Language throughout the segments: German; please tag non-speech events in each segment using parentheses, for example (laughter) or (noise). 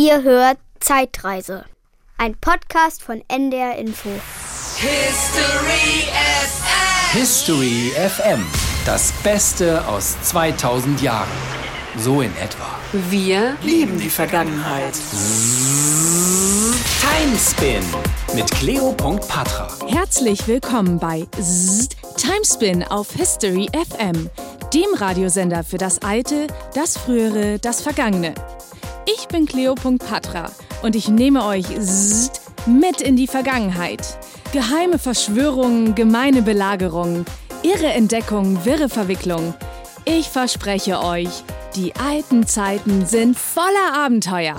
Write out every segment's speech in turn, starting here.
Ihr hört Zeitreise. Ein Podcast von NDR Info. History FM. History FM. Das Beste aus 2000 Jahren. So in etwa. Wir lieben die Vergangenheit. Timespin mit Cleo.patra. Herzlich willkommen bei Timespin auf History FM, dem Radiosender für das Alte, das Frühere, das Vergangene. Ich bin Cleo.patra und ich nehme euch mit in die Vergangenheit. Geheime Verschwörungen, gemeine Belagerungen, irre Entdeckungen, wirre Verwicklungen. Ich verspreche euch, die alten Zeiten sind voller Abenteuer.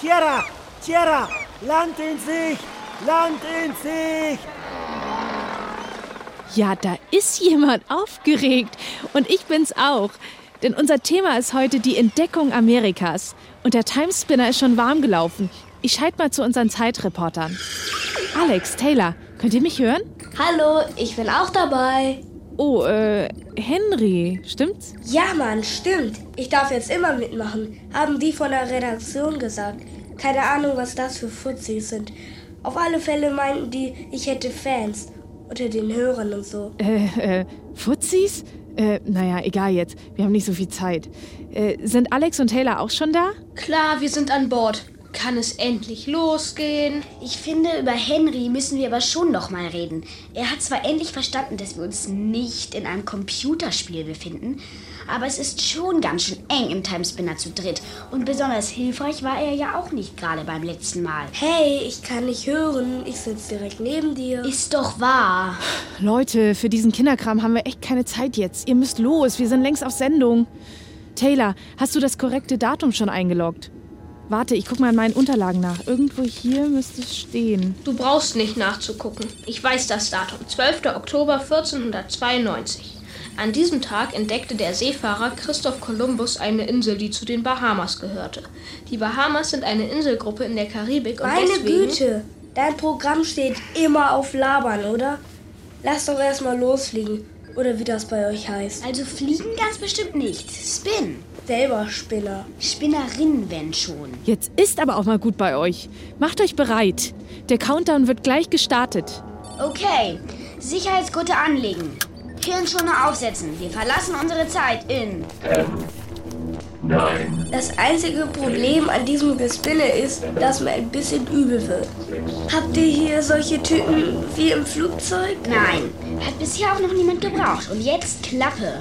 Tierra! Tierra! Land in Sicht! Land in Sicht! Ja, da ist jemand aufgeregt. Und ich bin's auch. Denn unser Thema ist heute die Entdeckung Amerikas. Und der Timespinner ist schon warm gelaufen. Ich schalte mal zu unseren Zeitreportern. Alex, Taylor, könnt ihr mich hören? Hallo, ich bin auch dabei. Oh, äh, Henry, stimmt's? Ja, Mann, stimmt. Ich darf jetzt immer mitmachen, haben die von der Redaktion gesagt. Keine Ahnung, was das für Fuzis sind. Auf alle Fälle meinten die, ich hätte Fans unter den Hörern und so. Äh, äh, Fuzis? Äh, naja, egal jetzt. Wir haben nicht so viel Zeit. Äh, sind Alex und Taylor auch schon da? Klar, wir sind an Bord. Kann es endlich losgehen? Ich finde, über Henry müssen wir aber schon noch mal reden. Er hat zwar endlich verstanden, dass wir uns nicht in einem Computerspiel befinden, aber es ist schon ganz schön eng im Timespinner zu dritt. Und besonders hilfreich war er ja auch nicht gerade beim letzten Mal. Hey, ich kann nicht hören. Ich sitze direkt neben dir. Ist doch wahr. Leute, für diesen Kinderkram haben wir echt keine Zeit jetzt. Ihr müsst los, wir sind längst auf Sendung. Taylor, hast du das korrekte Datum schon eingeloggt? Warte, ich guck mal in meinen Unterlagen nach. Irgendwo hier müsste es stehen. Du brauchst nicht nachzugucken. Ich weiß das Datum. 12. Oktober 1492. An diesem Tag entdeckte der Seefahrer Christoph Kolumbus eine Insel, die zu den Bahamas gehörte. Die Bahamas sind eine Inselgruppe in der Karibik und Meine deswegen Güte, dein Programm steht immer auf Labern, oder? Lass doch erstmal losfliegen. Oder wie das bei euch heißt. Also fliegen ganz bestimmt nicht. Spin. Selber Spinner. Spinnerin, wenn schon. Jetzt ist aber auch mal gut bei euch. Macht euch bereit. Der Countdown wird gleich gestartet. Okay, Sicherheitsgurte anlegen. Hirnschoner aufsetzen. Wir verlassen unsere Zeit in. Das einzige Problem an diesem Gespinne ist, dass mir ein bisschen übel wird. Habt ihr hier solche Tüten wie im Flugzeug? Nein, hat bisher auch noch niemand gebraucht. Und jetzt Klappe.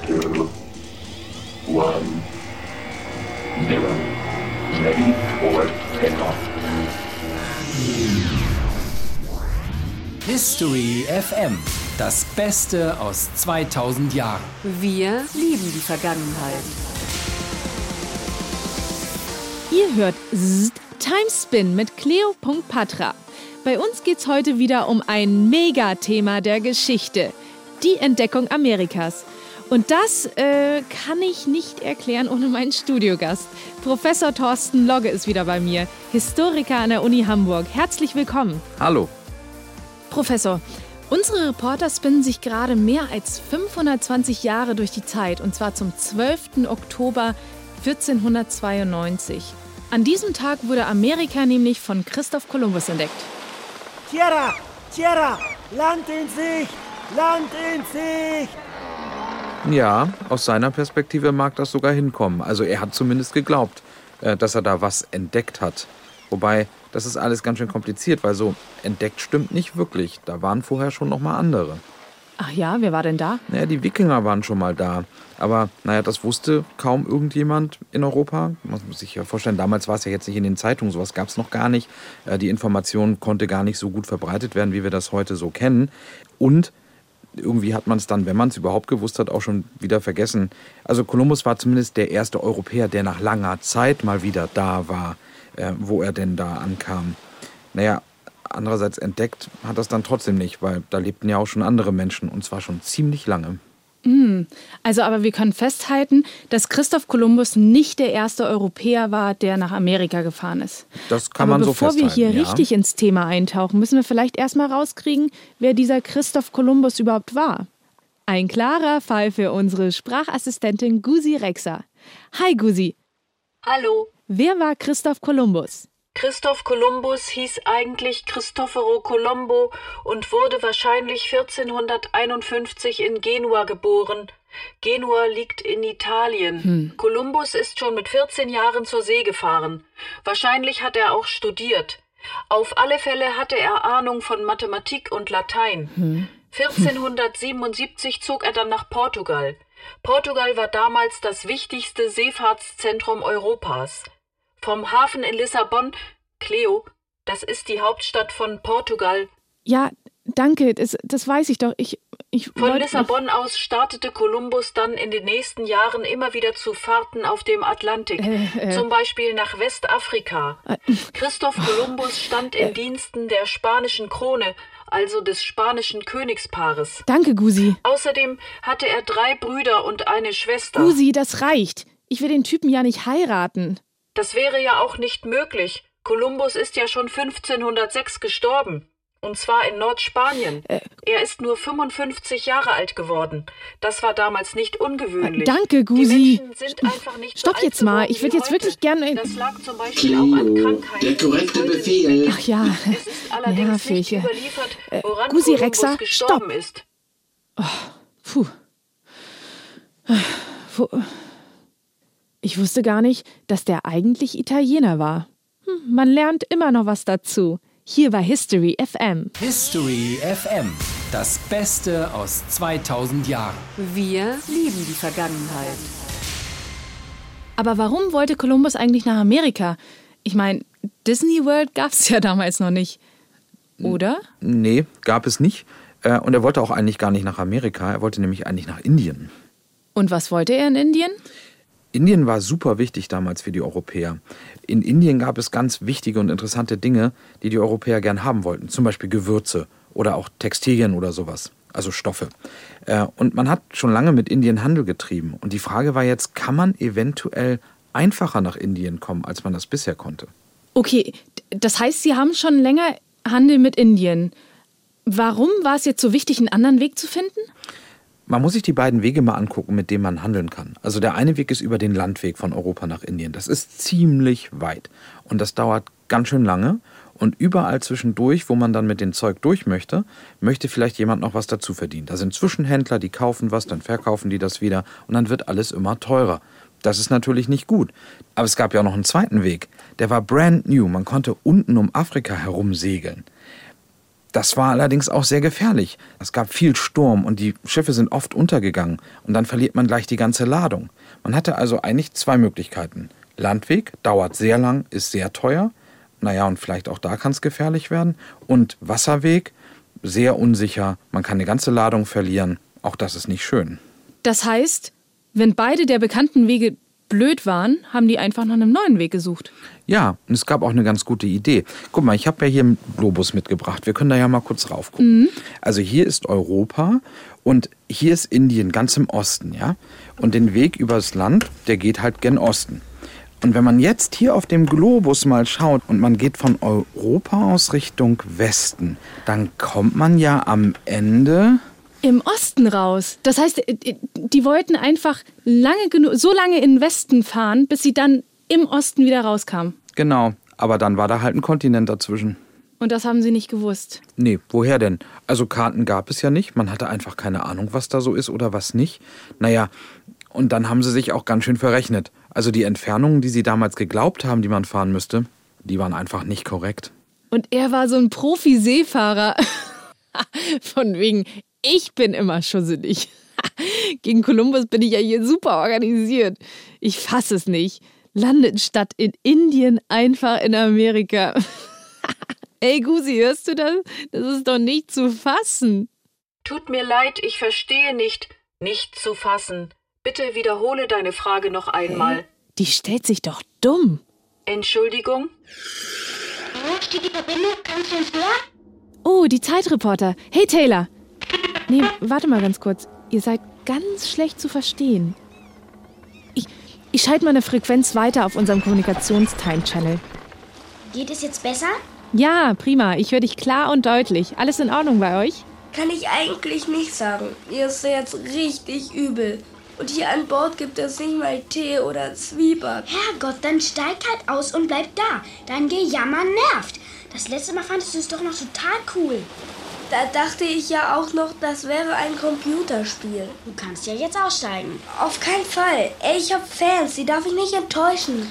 History FM. Das Beste aus 2000 Jahren. Wir lieben die Vergangenheit. Ihr hört Zzzt, Timespin mit Cleo.patra. Bei uns geht's heute wieder um ein Megathema der Geschichte. Die Entdeckung Amerikas. Und das äh, kann ich nicht erklären ohne meinen Studiogast. Professor Thorsten Logge ist wieder bei mir, Historiker an der Uni Hamburg. Herzlich willkommen. Hallo. Professor, unsere Reporter spinnen sich gerade mehr als 520 Jahre durch die Zeit, und zwar zum 12. Oktober 1492. An diesem Tag wurde Amerika nämlich von Christoph Kolumbus entdeckt. Tierra! Tierra! Land in Sicht! Land in Sicht! Ja, aus seiner Perspektive mag das sogar hinkommen. Also er hat zumindest geglaubt, äh, dass er da was entdeckt hat. Wobei, das ist alles ganz schön kompliziert, weil so entdeckt stimmt nicht wirklich. Da waren vorher schon noch mal andere. Ach ja, wer war denn da? Naja, die Wikinger waren schon mal da. Aber naja, das wusste kaum irgendjemand in Europa. Man muss sich ja vorstellen, damals war es ja jetzt nicht in den Zeitungen, sowas gab es noch gar nicht. Äh, Die Information konnte gar nicht so gut verbreitet werden, wie wir das heute so kennen. Und irgendwie hat man es dann, wenn man es überhaupt gewusst hat, auch schon wieder vergessen. Also Kolumbus war zumindest der erste Europäer, der nach langer Zeit mal wieder da war, äh, wo er denn da ankam. Naja, andererseits entdeckt hat das dann trotzdem nicht, weil da lebten ja auch schon andere Menschen und zwar schon ziemlich lange. Also, aber wir können festhalten, dass Christoph Kolumbus nicht der erste Europäer war, der nach Amerika gefahren ist. Das kann aber man so bevor wir festhalten. hier ja. richtig ins Thema eintauchen, müssen wir vielleicht erstmal rauskriegen, wer dieser Christoph Kolumbus überhaupt war. Ein klarer Fall für unsere Sprachassistentin Gusi Rexer. Hi Gusi. Hallo. Wer war Christoph Kolumbus? Christoph Kolumbus hieß eigentlich Cristoforo Colombo und wurde wahrscheinlich 1451 in Genua geboren. Genua liegt in Italien. Hm. Kolumbus ist schon mit 14 Jahren zur See gefahren. Wahrscheinlich hat er auch studiert. Auf alle Fälle hatte er Ahnung von Mathematik und Latein. Hm. 1477 zog er dann nach Portugal. Portugal war damals das wichtigste Seefahrtszentrum Europas. Vom Hafen in Lissabon, Cleo, das ist die Hauptstadt von Portugal. Ja, danke, das, das weiß ich doch. Ich, ich Von Lissabon aus startete Kolumbus dann in den nächsten Jahren immer wieder zu Fahrten auf dem Atlantik, Äh, äh. zum Beispiel nach Westafrika. Christoph Kolumbus stand in Diensten der spanischen Krone, also des spanischen Königspaares. Danke, Gusi. Außerdem hatte er drei Brüder und eine Schwester. Gusi, das reicht. Ich will den Typen ja nicht heiraten. Das wäre ja auch nicht möglich. Kolumbus ist ja schon 1506 gestorben. Und zwar in Nordspanien. Äh. er ist nur 55 Jahre alt geworden. Das war damals nicht ungewöhnlich. Danke, Die Gusi. Menschen sind einfach nicht Stopp so jetzt mal. Ich würde jetzt wirklich gerne. Das lag zum Beispiel auch an Krankheiten. Der korrekte Befehl. Ach ja, Allerdings nicht nervig. überliefert, Äh, woran Gusi Kolumbus Rexer, gestorben stopp. ist. Puh. Wo- Ich wusste gar nicht, dass der eigentlich Italiener war. Hm, Man lernt immer noch was dazu. Hier bei History FM. History FM. Das Beste aus 2000 Jahren. Wir lieben die Vergangenheit. Aber warum wollte Kolumbus eigentlich nach Amerika? Ich meine, Disney World gab es ja damals noch nicht. Oder? Nee, gab es nicht. Äh, Und er wollte auch eigentlich gar nicht nach Amerika. Er wollte nämlich eigentlich nach Indien. Und was wollte er in Indien? Indien war super wichtig damals für die Europäer. In Indien gab es ganz wichtige und interessante Dinge, die die Europäer gern haben wollten. Zum Beispiel Gewürze oder auch Textilien oder sowas. Also Stoffe. Äh, Und man hat schon lange mit Indien Handel getrieben. Und die Frage war jetzt, kann man eventuell einfacher nach Indien kommen, als man das bisher konnte? Okay, das heißt, Sie haben schon länger Handel mit Indien. Warum war es jetzt so wichtig, einen anderen Weg zu finden? Man muss sich die beiden Wege mal angucken, mit denen man handeln kann. Also der eine Weg ist über den Landweg von Europa nach Indien. Das ist ziemlich weit und das dauert ganz schön lange. Und überall zwischendurch, wo man dann mit dem Zeug durch möchte, möchte vielleicht jemand noch was dazu verdienen. Da sind Zwischenhändler, die kaufen was, dann verkaufen die das wieder und dann wird alles immer teurer. Das ist natürlich nicht gut. Aber es gab ja auch noch einen zweiten Weg. Der war brand new. Man konnte unten um Afrika herum segeln. Das war allerdings auch sehr gefährlich. Es gab viel Sturm und die Schiffe sind oft untergegangen und dann verliert man gleich die ganze Ladung. Man hatte also eigentlich zwei Möglichkeiten. Landweg dauert sehr lang, ist sehr teuer. Naja, und vielleicht auch da kann es gefährlich werden. Und Wasserweg, sehr unsicher. Man kann eine ganze Ladung verlieren. Auch das ist nicht schön. Das heißt, wenn beide der bekannten Wege blöd waren, haben die einfach nach einem neuen Weg gesucht. Ja, und es gab auch eine ganz gute Idee. Guck mal, ich habe ja hier einen Globus mitgebracht. Wir können da ja mal kurz rauf gucken. Mhm. Also hier ist Europa und hier ist Indien ganz im Osten, ja? Und den Weg übers Land, der geht halt gen Osten. Und wenn man jetzt hier auf dem Globus mal schaut und man geht von Europa aus Richtung Westen, dann kommt man ja am Ende Im Osten raus. Das heißt, äh, die wollten einfach lange genug, so lange in den Westen fahren, bis sie dann im Osten wieder rauskamen. genau, aber dann war da halt ein Kontinent dazwischen. Und das haben sie nicht gewusst. Nee, woher denn? Also Karten gab es ja nicht. Man hatte einfach keine Ahnung, was da so ist oder was nicht. Naja, und dann haben sie sich auch ganz schön verrechnet. Also die Entfernungen, die sie damals geglaubt haben, die man fahren müsste, die waren einfach nicht korrekt. Und er war so ein Profi-Seefahrer. (laughs) Von wegen, ich bin immer schusselig. (laughs) Gegen Kolumbus bin ich ja hier super organisiert. Ich fasse es nicht. Landet statt in Indien einfach in Amerika. (laughs) Ey, Gusi, hörst du das? Das ist doch nicht zu fassen. Tut mir leid, ich verstehe nicht. Nicht zu fassen. Bitte wiederhole deine Frage noch einmal. Die stellt sich doch dumm. Entschuldigung? Wo steht die Verbindung? Kannst du uns hören? Oh, die Zeitreporter. Hey, Taylor. Nee, warte mal ganz kurz. Ihr seid ganz schlecht zu verstehen. Ich, ich schalte mal eine Frequenz weiter auf unserem Kommunikationstime-Channel. Geht es jetzt besser? Ja, prima. Ich höre dich klar und deutlich. Alles in Ordnung bei euch? kann ich eigentlich nicht sagen. Mir ist jetzt richtig übel. Und hier an Bord gibt es nicht mal Tee oder Zwieback. Herrgott, dann steig halt aus und bleib da. Dein Gejammer nervt. Das letzte Mal fandest du es doch noch total cool. Da dachte ich ja auch noch, das wäre ein Computerspiel. Du kannst ja jetzt aussteigen. Auf keinen Fall. Ey, ich hab Fans, die darf ich nicht enttäuschen.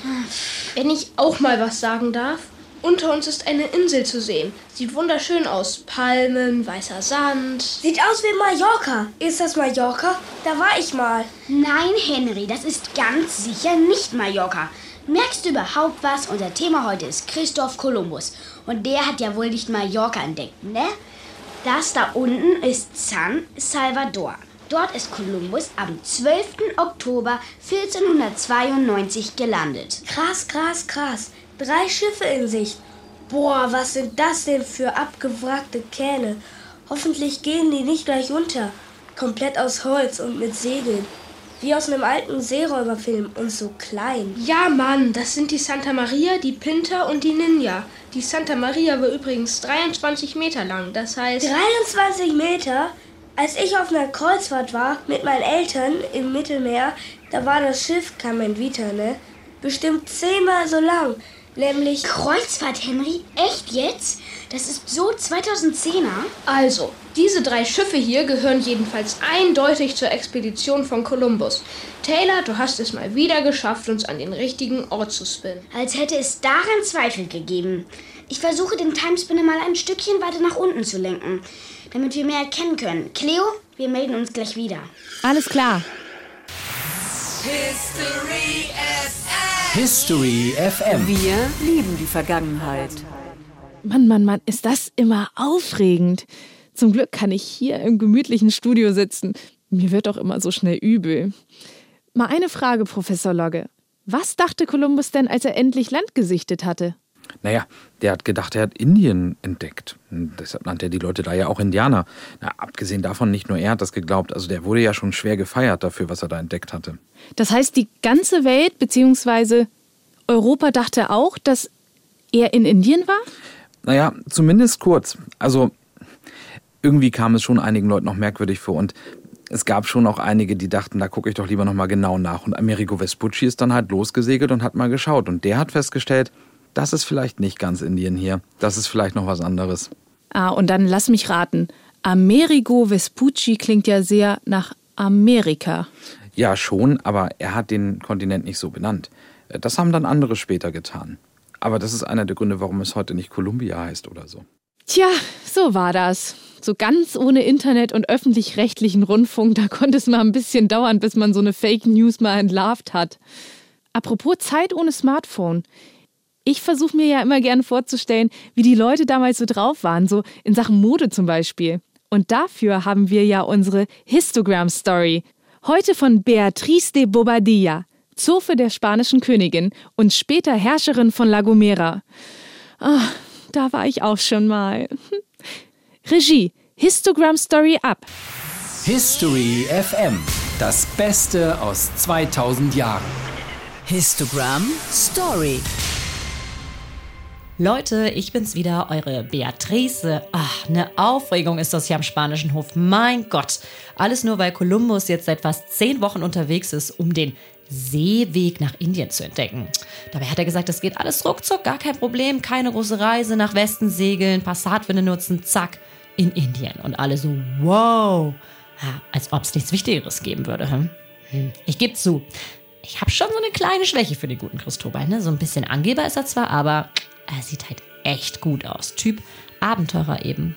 Wenn ich auch mal was sagen darf. Unter uns ist eine Insel zu sehen. Sieht wunderschön aus. Palmen, weißer Sand. Sieht aus wie Mallorca. Ist das Mallorca? Da war ich mal. Nein, Henry, das ist ganz sicher nicht Mallorca. Merkst du überhaupt was? Unser Thema heute ist Christoph Kolumbus. Und der hat ja wohl nicht Mallorca entdeckt, ne? Das da unten ist San Salvador. Dort ist Kolumbus am 12. Oktober 1492 gelandet. Krass, krass, krass. Drei Schiffe in Sicht. Boah, was sind das denn für abgewrackte Kähne? Hoffentlich gehen die nicht gleich unter. Komplett aus Holz und mit Segeln. Wie aus einem alten Seeräuberfilm und so klein. Ja, Mann, das sind die Santa Maria, die Pinta und die Ninja. Die Santa Maria war übrigens 23 Meter lang. Das heißt. 23 Meter? Als ich auf einer Kreuzfahrt war mit meinen Eltern im Mittelmeer, da war das Schiff Carmen Vita, ne? Bestimmt zehnmal so lang. Nämlich. Kreuzfahrt, Henry? Echt jetzt? Das ist so 2010er? Also, diese drei Schiffe hier gehören jedenfalls eindeutig zur Expedition von Kolumbus. Taylor, du hast es mal wieder geschafft, uns an den richtigen Ort zu spinnen. Als hätte es daran Zweifel gegeben. Ich versuche den Timespinner mal ein Stückchen weiter nach unten zu lenken, damit wir mehr erkennen können. Cleo, wir melden uns gleich wieder. Alles klar. History FM. History FM. Wir lieben die Vergangenheit. Mann, Mann, Mann, ist das immer aufregend. Zum Glück kann ich hier im gemütlichen Studio sitzen. Mir wird doch immer so schnell übel. Mal eine Frage, Professor Logge. Was dachte Kolumbus denn, als er endlich Land gesichtet hatte? Naja, der hat gedacht, er hat Indien entdeckt. Und deshalb nannte er die Leute da ja auch Indianer. Na, abgesehen davon, nicht nur er hat das geglaubt. Also der wurde ja schon schwer gefeiert dafür, was er da entdeckt hatte. Das heißt, die ganze Welt bzw. Europa dachte auch, dass er in Indien war? Naja, zumindest kurz. Also irgendwie kam es schon einigen Leuten noch merkwürdig vor. Und es gab schon auch einige, die dachten, da gucke ich doch lieber nochmal genau nach. Und Amerigo Vespucci ist dann halt losgesegelt und hat mal geschaut. Und der hat festgestellt, das ist vielleicht nicht ganz Indien hier. Das ist vielleicht noch was anderes. Ah, und dann lass mich raten. Amerigo Vespucci klingt ja sehr nach Amerika. Ja, schon, aber er hat den Kontinent nicht so benannt. Das haben dann andere später getan. Aber das ist einer der Gründe, warum es heute nicht Columbia heißt oder so. Tja, so war das. So ganz ohne Internet und öffentlich-rechtlichen Rundfunk, da konnte es mal ein bisschen dauern, bis man so eine Fake News mal entlarvt hat. Apropos Zeit ohne Smartphone. Ich versuche mir ja immer gerne vorzustellen, wie die Leute damals so drauf waren, so in Sachen Mode zum Beispiel. Und dafür haben wir ja unsere Histogram-Story. Heute von Beatriz de Bobadilla, Zofe der spanischen Königin und später Herrscherin von La Gomera. Ah, da war ich auch schon mal. (laughs) Regie, Histogram-Story ab. History FM. Das Beste aus 2000 Jahren. Histogram Story. Leute, ich bin's wieder, eure Beatrice. Ach, eine Aufregung ist das hier am spanischen Hof. Mein Gott. Alles nur, weil Kolumbus jetzt seit fast zehn Wochen unterwegs ist, um den Seeweg nach Indien zu entdecken. Dabei hat er gesagt, das geht alles ruckzuck, gar kein Problem, keine große Reise nach Westen segeln, Passatwinde nutzen, zack, in Indien. Und alle so, wow. Ja, als ob es nichts Wichtigeres geben würde. Hm? Hm. Ich gebe zu, ich habe schon so eine kleine Schwäche für den guten Christobal. Ne? So ein bisschen Angeber ist er zwar, aber er sieht halt echt gut aus. Typ Abenteurer eben.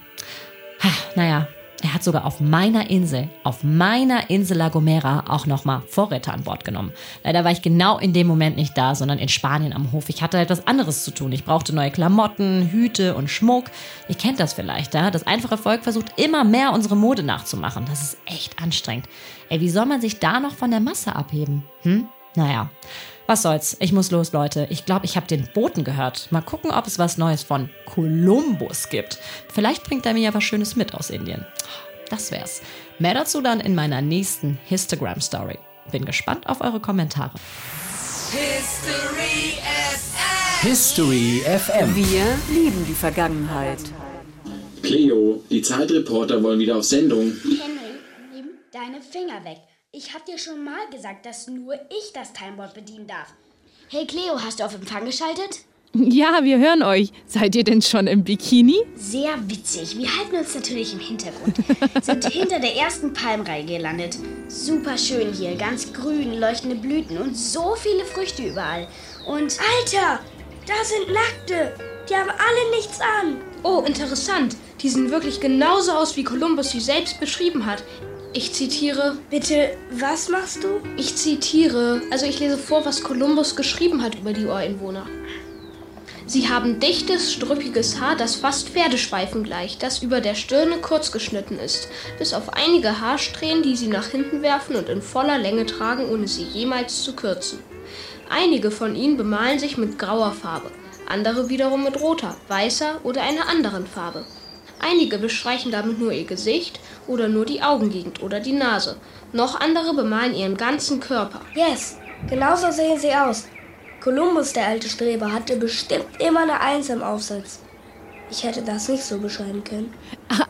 Ha, naja, er hat sogar auf meiner Insel, auf meiner Insel La Gomera auch nochmal Vorräte an Bord genommen. Leider war ich genau in dem Moment nicht da, sondern in Spanien am Hof. Ich hatte etwas anderes zu tun. Ich brauchte neue Klamotten, Hüte und Schmuck. Ihr kennt das vielleicht, ja? Das einfache Volk versucht immer mehr unsere Mode nachzumachen. Das ist echt anstrengend. Ey, wie soll man sich da noch von der Masse abheben? Hm? Naja. Was soll's? Ich muss los, Leute. Ich glaube, ich habe den Boten gehört. Mal gucken, ob es was Neues von Kolumbus gibt. Vielleicht bringt er mir ja was Schönes mit aus Indien. Das wär's. Mehr dazu dann in meiner nächsten Histogram-Story. Bin gespannt auf eure Kommentare. History FM. History FM. Wir lieben die Vergangenheit. Cleo, die Zeitreporter wollen wieder auf Sendung. Henry, nimm deine Finger weg. Ich hab dir schon mal gesagt, dass nur ich das Timeboard bedienen darf. Hey Cleo, hast du auf Empfang geschaltet? Ja, wir hören euch. Seid ihr denn schon im Bikini? Sehr witzig. Wir halten uns natürlich im Hintergrund. (laughs) Sind hinter der ersten Palmreihe gelandet. Super schön hier, ganz grün, leuchtende Blüten und so viele Früchte überall. Und Alter, da sind Nackte. Die haben alle nichts an. Oh, interessant. Die sehen wirklich genauso aus, wie Kolumbus sie selbst beschrieben hat. Ich zitiere. Bitte, was machst du? Ich zitiere. Also ich lese vor, was Kolumbus geschrieben hat über die Ureinwohner. Sie haben dichtes, struppiges Haar, das fast Pferdespeifen gleicht, das über der Stirne kurz geschnitten ist, bis auf einige Haarsträhnen, die sie nach hinten werfen und in voller Länge tragen, ohne sie jemals zu kürzen. Einige von ihnen bemalen sich mit grauer Farbe, andere wiederum mit roter, weißer oder einer anderen Farbe. Einige bestreichen damit nur ihr Gesicht oder nur die Augengegend oder die Nase. Noch andere bemalen ihren ganzen Körper. Yes, genauso sehen sie aus. Kolumbus, der alte Streber, hatte bestimmt immer eine Eins im Aufsatz. Ich hätte das nicht so beschreiben können.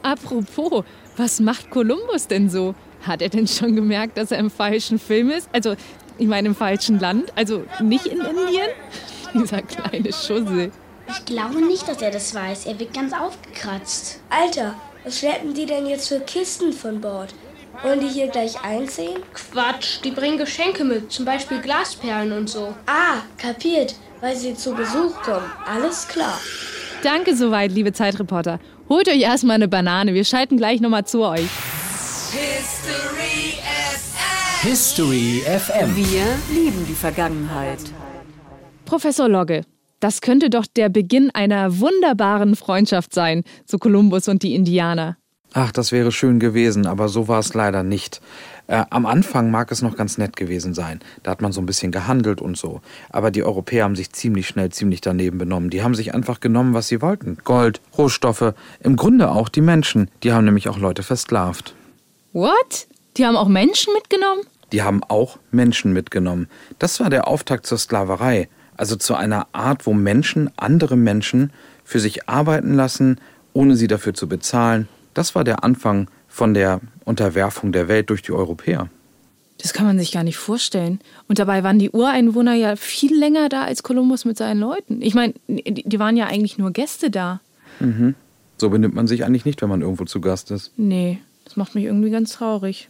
Apropos, was macht Kolumbus denn so? Hat er denn schon gemerkt, dass er im falschen Film ist? Also, ich meine im falschen Land? Also nicht in Indien? (laughs) Dieser kleine Schussel. Ich glaube nicht, dass er das weiß. Er wirkt ganz aufgekratzt. Alter, was schleppen die denn jetzt für Kisten von Bord? Wollen die hier gleich einziehen? Quatsch, die bringen Geschenke mit, zum Beispiel Glasperlen und so. Ah, kapiert, weil sie zu Besuch kommen. Alles klar. Danke soweit, liebe Zeitreporter. Holt euch erstmal eine Banane, wir schalten gleich nochmal zu euch. History FM. History FM. Wir lieben die Vergangenheit. Professor Logge, das könnte doch der Beginn einer wunderbaren Freundschaft sein, so Kolumbus und die Indianer. Ach, das wäre schön gewesen, aber so war es leider nicht. Äh, am Anfang mag es noch ganz nett gewesen sein. Da hat man so ein bisschen gehandelt und so. Aber die Europäer haben sich ziemlich schnell ziemlich daneben benommen. Die haben sich einfach genommen, was sie wollten. Gold, Rohstoffe, im Grunde auch die Menschen. Die haben nämlich auch Leute versklavt. What? Die haben auch Menschen mitgenommen? Die haben auch Menschen mitgenommen. Das war der Auftakt zur Sklaverei. Also zu einer Art, wo Menschen andere Menschen für sich arbeiten lassen, ohne sie dafür zu bezahlen das war der Anfang von der Unterwerfung der Welt durch die Europäer. Das kann man sich gar nicht vorstellen. Und dabei waren die Ureinwohner ja viel länger da als Kolumbus mit seinen Leuten. Ich meine, die waren ja eigentlich nur Gäste da. Mhm. So benimmt man sich eigentlich nicht, wenn man irgendwo zu Gast ist. Nee, das macht mich irgendwie ganz traurig.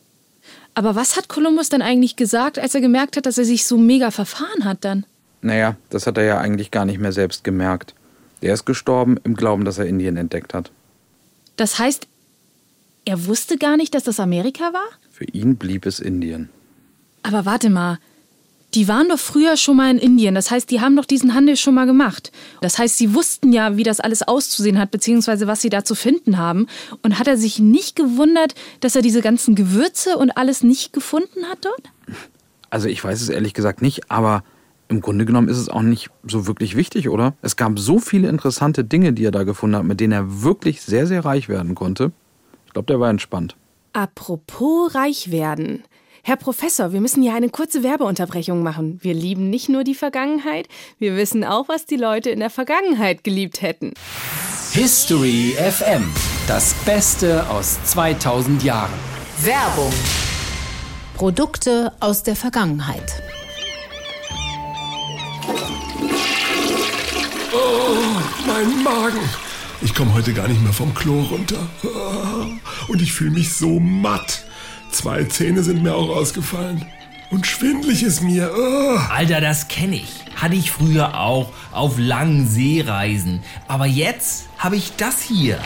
Aber was hat Kolumbus denn eigentlich gesagt, als er gemerkt hat, dass er sich so mega verfahren hat dann? Naja, das hat er ja eigentlich gar nicht mehr selbst gemerkt. Er ist gestorben im Glauben, dass er Indien entdeckt hat. Das heißt, er wusste gar nicht, dass das Amerika war? Für ihn blieb es Indien. Aber warte mal. Die waren doch früher schon mal in Indien. Das heißt, die haben doch diesen Handel schon mal gemacht. Das heißt, sie wussten ja, wie das alles auszusehen hat, beziehungsweise was sie da zu finden haben. Und hat er sich nicht gewundert, dass er diese ganzen Gewürze und alles nicht gefunden hat dort? Also ich weiß es ehrlich gesagt nicht, aber im Grunde genommen ist es auch nicht so wirklich wichtig, oder? Es gab so viele interessante Dinge, die er da gefunden hat, mit denen er wirklich sehr, sehr reich werden konnte. Ich glaube, der war entspannt. Apropos reich werden. Herr Professor, wir müssen ja eine kurze Werbeunterbrechung machen. Wir lieben nicht nur die Vergangenheit, wir wissen auch, was die Leute in der Vergangenheit geliebt hätten. History FM. Das Beste aus 2000 Jahren. Werbung. Produkte aus der Vergangenheit. Oh, mein Magen. Ich komme heute gar nicht mehr vom Klo runter. Und ich fühle mich so matt. Zwei Zähne sind mir auch ausgefallen. Und schwindlig ist mir. Oh. Alter, das kenne ich. Hatte ich früher auch auf langen Seereisen. Aber jetzt habe ich das hier.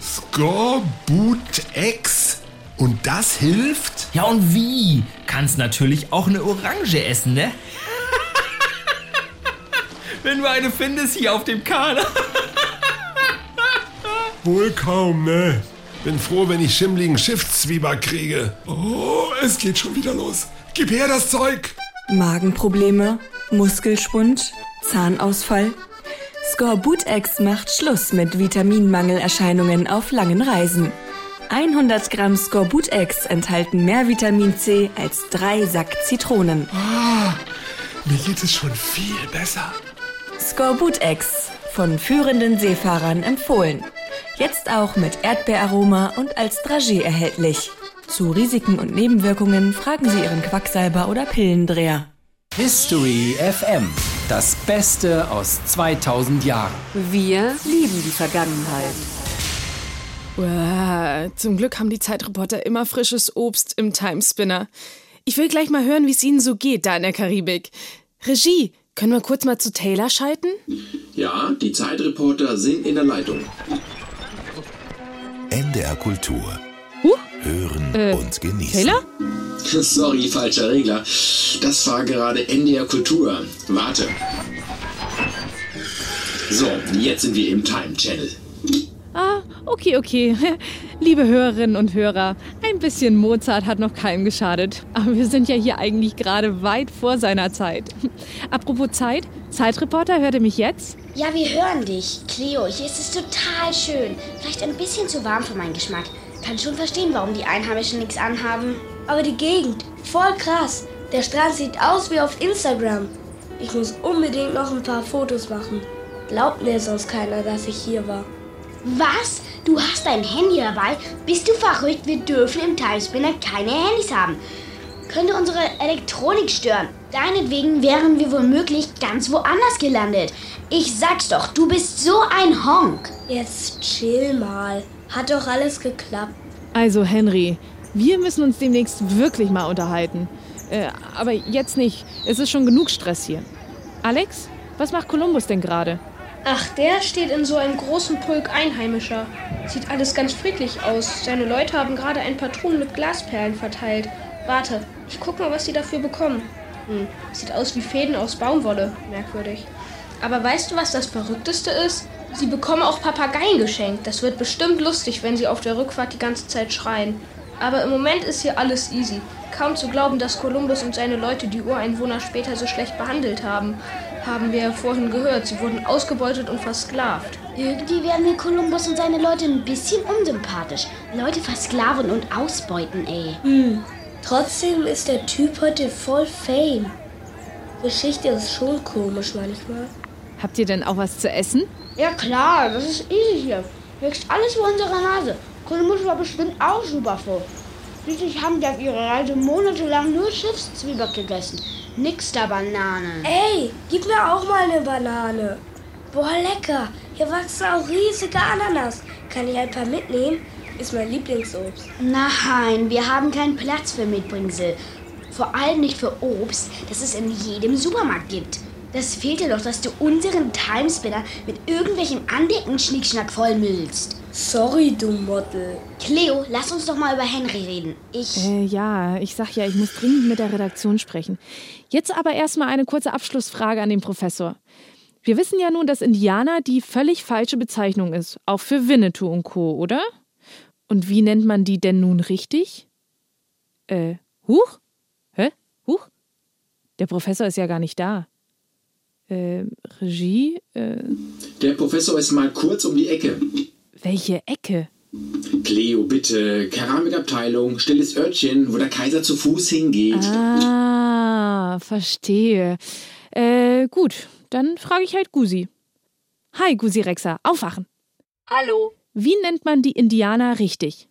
Scoreboot X? Und das hilft? Ja, und wie? Kannst natürlich auch eine Orange essen, ne? Wenn du eine findest hier auf dem Kahn. (laughs) Wohl kaum, ne? Bin froh, wenn ich schimmligen Schiffszwieback kriege. Oh, es geht schon wieder los. Gib her das Zeug! Magenprobleme, Muskelschwund, Zahnausfall. Scoreboot X macht Schluss mit Vitaminmangelerscheinungen auf langen Reisen. 100 Gramm Scoreboot X enthalten mehr Vitamin C als drei Sack Zitronen. Ah, mir geht es schon viel besser. Scoreboot X, von führenden Seefahrern empfohlen. Jetzt auch mit Erdbeeraroma und als Dragé erhältlich. Zu Risiken und Nebenwirkungen fragen Sie Ihren Quacksalber oder Pillendreher. History FM. Das Beste aus 2000 Jahren. Wir lieben die Vergangenheit. Uah, zum Glück haben die Zeitreporter immer frisches Obst im Timespinner. Ich will gleich mal hören, wie es Ihnen so geht da in der Karibik. Regie, können wir kurz mal zu Taylor schalten? Ja, die Zeitreporter sind in der Leitung. NDR Kultur. Hören Äh, und genießen. Taylor? (laughs) Sorry, falscher Regler. Das war gerade NDR Kultur. Warte. So, jetzt sind wir im Time Channel. Ah, okay, okay. (laughs) Liebe Hörerinnen und Hörer, ein bisschen Mozart hat noch keinem geschadet. Aber wir sind ja hier eigentlich gerade weit vor seiner Zeit. (laughs) Apropos Zeit, Zeitreporter, hört ihr mich jetzt? Ja, wir hören dich. Cleo, hier ist es total schön. Vielleicht ein bisschen zu warm für meinen Geschmack. Kann schon verstehen, warum die Einheimischen nichts anhaben. Aber die Gegend, voll krass. Der Strand sieht aus wie auf Instagram. Ich muss unbedingt noch ein paar Fotos machen. Glaubt mir sonst keiner, dass ich hier war. Was? Du hast dein Handy dabei? Bist du verrückt? Wir dürfen im Timespinner keine Handys haben. Könnte unsere Elektronik stören. Deinetwegen wären wir womöglich ganz woanders gelandet. Ich sag's doch, du bist so ein Honk. Jetzt chill mal. Hat doch alles geklappt. Also, Henry, wir müssen uns demnächst wirklich mal unterhalten. Äh, aber jetzt nicht. Es ist schon genug Stress hier. Alex, was macht Kolumbus denn gerade? Ach, der steht in so einem großen Pulk Einheimischer. Sieht alles ganz friedlich aus. Seine Leute haben gerade ein paar Truhen mit Glasperlen verteilt. Warte, ich guck mal, was sie dafür bekommen. Hm, sieht aus wie Fäden aus Baumwolle. Merkwürdig. Aber weißt du, was das Verrückteste ist? Sie bekommen auch Papageien geschenkt. Das wird bestimmt lustig, wenn sie auf der Rückfahrt die ganze Zeit schreien. Aber im Moment ist hier alles easy. Kaum zu glauben, dass Kolumbus und seine Leute die Ureinwohner später so schlecht behandelt haben. Haben wir ja vorhin gehört. Sie wurden ausgebeutet und versklavt. Irgendwie werden mir Kolumbus und seine Leute ein bisschen unsympathisch. Leute versklaven und ausbeuten, ey. Hm. Trotzdem ist der Typ heute voll Fame. Geschichte ist schon komisch manchmal. Habt ihr denn auch was zu essen? Ja klar, das ist easy hier. Wächst alles vor unserer Nase. Kolumbus war bestimmt auch super froh. Schließlich haben die auf ihrer Reise monatelang nur Schiffszwieback gegessen. Nix da Banane. Ey, gib mir auch mal eine Banane. Boah, lecker. Hier wachsen auch riesige Ananas. Kann ich ein paar mitnehmen? Ist mein Lieblingsobst. Nein, wir haben keinen Platz für Mitbringsel. Vor allem nicht für Obst, das es in jedem Supermarkt gibt. Das fehlt dir doch, dass du unseren Timespinner mit irgendwelchem Andecken-Schnickschnack vollmüllst. Sorry, du Model. Cleo, lass uns doch mal über Henry reden. Ich. Äh, ja, ich sag ja, ich muss dringend mit der Redaktion sprechen. Jetzt aber erstmal eine kurze Abschlussfrage an den Professor. Wir wissen ja nun, dass Indianer die völlig falsche Bezeichnung ist, auch für Winnetou und Co., oder? Und wie nennt man die denn nun richtig? Äh, Huch? Hä? Huch? Der Professor ist ja gar nicht da. Äh, Regie? Äh, Der Professor ist mal kurz um die Ecke. Welche Ecke? Cleo, bitte. Keramikabteilung, stilles Örtchen, wo der Kaiser zu Fuß hingeht. Ah, verstehe. Äh, gut, dann frage ich halt Gusi. Hi, Gusi Rexa, aufwachen. Hallo. Wie nennt man die Indianer richtig?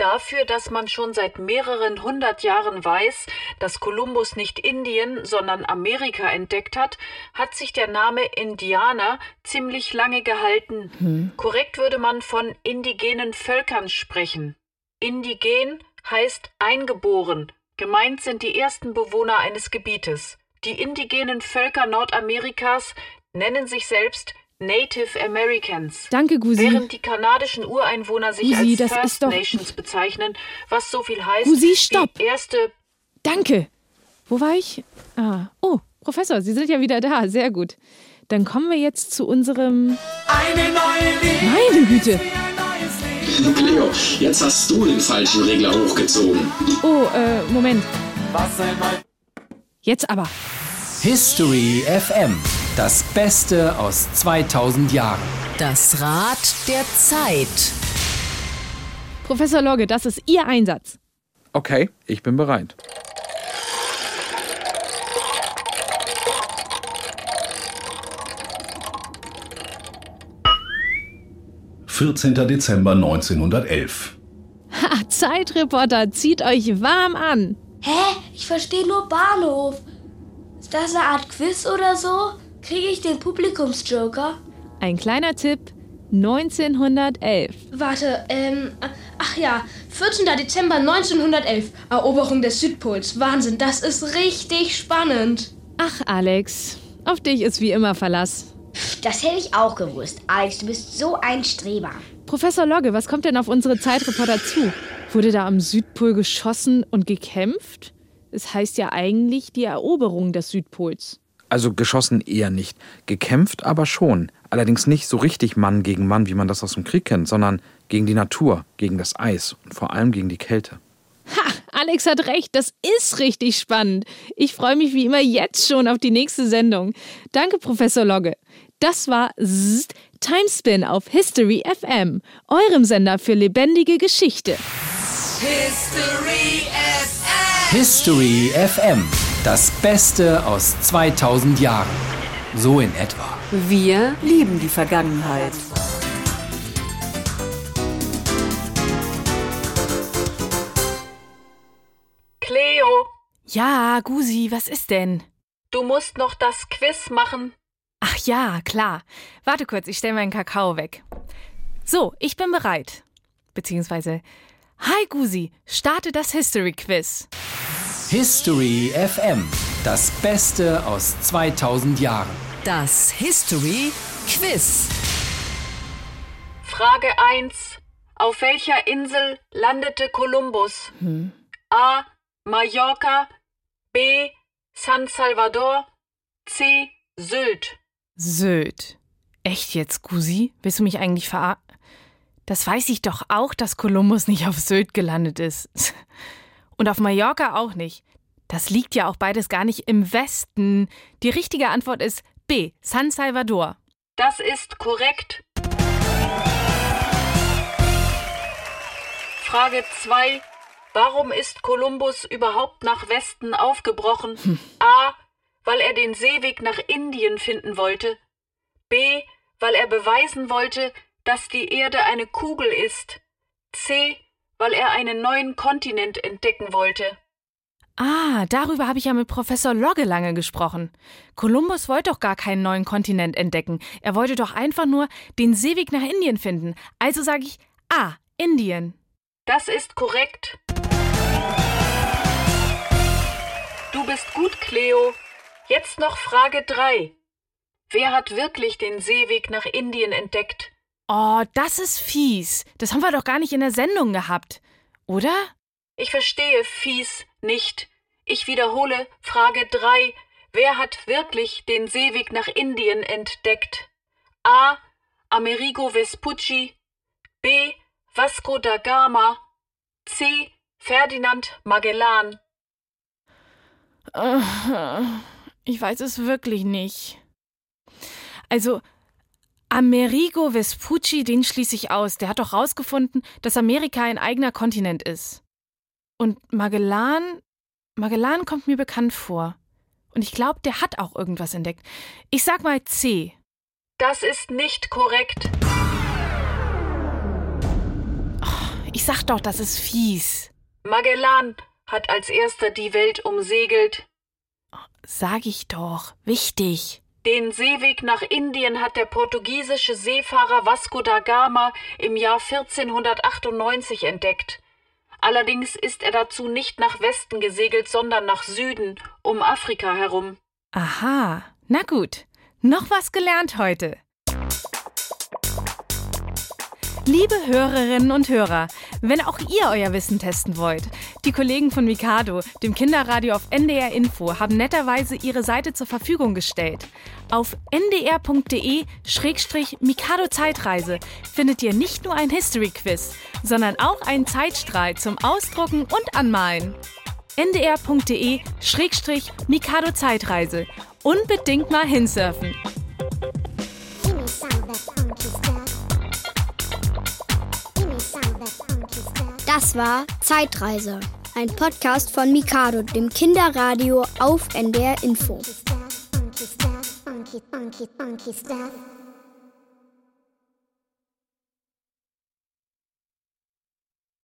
Dafür, dass man schon seit mehreren hundert Jahren weiß, dass Kolumbus nicht Indien, sondern Amerika entdeckt hat, hat sich der Name Indianer ziemlich lange gehalten. Hm. Korrekt würde man von indigenen Völkern sprechen. Indigen heißt eingeboren. Gemeint sind die ersten Bewohner eines Gebietes. Die indigenen Völker Nordamerikas nennen sich selbst Native Americans. Danke, Gusi. Während die kanadischen Ureinwohner sich Gusi, als das First ist doch- Nations bezeichnen, was so viel heißt Gusi, stopp! die erste Danke. Wo war ich? Ah, oh, Professor, Sie sind ja wieder da. Sehr gut. Dann kommen wir jetzt zu unserem. Eine neue Liebe. Meine Güte. Cleo, jetzt hast du den falschen Regler hochgezogen. Oh, äh, Moment. Was einmal. Jetzt aber. History FM. Das Beste aus 2000 Jahren. Das Rad der Zeit. Professor Logge, das ist Ihr Einsatz. Okay, ich bin bereit. 14. Dezember 1911. Ha, Zeitreporter, zieht euch warm an. Hä? Ich verstehe nur Bahnhof. Ist das eine Art Quiz oder so? Kriege ich den Publikumsjoker? Ein kleiner Tipp. 1911. Warte, ähm, ach ja, 14. Dezember 1911, Eroberung des Südpols. Wahnsinn, das ist richtig spannend. Ach, Alex, auf dich ist wie immer Verlass. Das hätte ich auch gewusst. Alex, du bist so ein Streber. Professor Logge, was kommt denn auf unsere Zeitreporter zu? Wurde da am Südpol geschossen und gekämpft? Es heißt ja eigentlich die Eroberung des Südpols. Also geschossen eher nicht. Gekämpft aber schon. Allerdings nicht so richtig Mann gegen Mann, wie man das aus dem Krieg kennt, sondern gegen die Natur, gegen das Eis und vor allem gegen die Kälte. Ha, Alex hat recht, das ist richtig spannend. Ich freue mich wie immer jetzt schon auf die nächste Sendung. Danke, Professor Logge. Das war Zzzt, Timespin auf History FM, eurem Sender für lebendige Geschichte. History FM. History FM. Das Beste aus 2000 Jahren. So in etwa. Wir lieben die Vergangenheit. Cleo, Ja, Gusi, was ist denn? du musst noch das Quiz machen. Ach ja, klar. Warte kurz, ich stelle meinen Kakao weg. So, ich bin bereit. Beziehungsweise, hi Gusi, starte das History Quiz. History FM. Das Beste aus 2000 Jahren. Das History Quiz. Frage 1. Auf welcher Insel landete Kolumbus? Hm. A. Mallorca. B. San Salvador. C. Sylt. Sylt. Echt jetzt, Gusi? Willst du mich eigentlich verar... Das weiß ich doch auch, dass Kolumbus nicht auf Sylt gelandet ist. (laughs) Und auf Mallorca auch nicht. Das liegt ja auch beides gar nicht im Westen. Die richtige Antwort ist B. San Salvador. Das ist korrekt. Frage 2. Warum ist Kolumbus überhaupt nach Westen aufgebrochen? A. Weil er den Seeweg nach Indien finden wollte. B. Weil er beweisen wollte, dass die Erde eine Kugel ist. C. Weil er einen neuen Kontinent entdecken wollte. Ah, darüber habe ich ja mit Professor Logge lange gesprochen. Kolumbus wollte doch gar keinen neuen Kontinent entdecken. Er wollte doch einfach nur den Seeweg nach Indien finden. Also sage ich A. Indien. Das ist korrekt. Du bist gut, Cleo. Jetzt noch Frage 3. Wer hat wirklich den Seeweg nach Indien entdeckt? Oh, das ist fies. Das haben wir doch gar nicht in der Sendung gehabt. Oder? Ich verstehe fies nicht. Ich wiederhole Frage 3. Wer hat wirklich den Seeweg nach Indien entdeckt? A. Amerigo Vespucci. B. Vasco da Gama. C. Ferdinand Magellan. Ich weiß es wirklich nicht. Also, Amerigo Vespucci, den schließe ich aus. Der hat doch rausgefunden, dass Amerika ein eigener Kontinent ist. Und Magellan, Magellan kommt mir bekannt vor. Und ich glaube, der hat auch irgendwas entdeckt. Ich sag mal C. Das ist nicht korrekt. Ich sag doch, das ist fies. Magellan hat als erster die Welt umsegelt. Sag ich doch. Wichtig. Den Seeweg nach Indien hat der portugiesische Seefahrer Vasco da Gama im Jahr 1498 entdeckt. Allerdings ist er dazu nicht nach Westen gesegelt, sondern nach Süden, um Afrika herum. Aha. Na gut. Noch was gelernt heute. Liebe Hörerinnen und Hörer, wenn auch ihr euer Wissen testen wollt, die Kollegen von Mikado, dem Kinderradio auf NDR Info, haben netterweise ihre Seite zur Verfügung gestellt. Auf ndr.de-mikado Zeitreise findet ihr nicht nur ein History-Quiz, sondern auch einen Zeitstrahl zum Ausdrucken und Anmalen. ndr.de-mikado Zeitreise. Unbedingt mal hinsurfen. Das war Zeitreise, ein Podcast von Mikado, dem Kinderradio auf NDR Info.